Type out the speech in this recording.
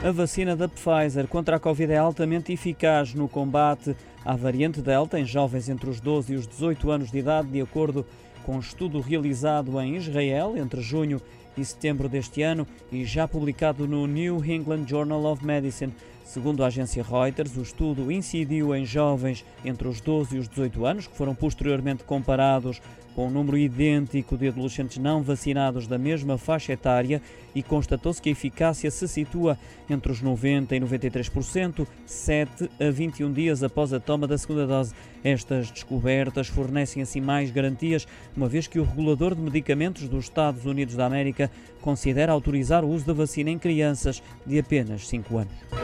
A vacina da Pfizer contra a Covid é altamente eficaz no combate à variante Delta em jovens entre os 12 e os 18 anos de idade, de acordo com um estudo realizado em Israel entre junho e setembro deste ano e já publicado no New England Journal of Medicine. Segundo a agência Reuters, o estudo incidiu em jovens entre os 12 e os 18 anos, que foram posteriormente comparados com um número idêntico de adolescentes não vacinados da mesma faixa etária e constatou-se que a eficácia se situa entre os 90% e 93%, 7 a 21 dias após a toma da segunda dose. Estas descobertas fornecem assim mais garantias, uma vez que o regulador de medicamentos dos Estados Unidos da América considera autorizar o uso da vacina em crianças de apenas 5 anos.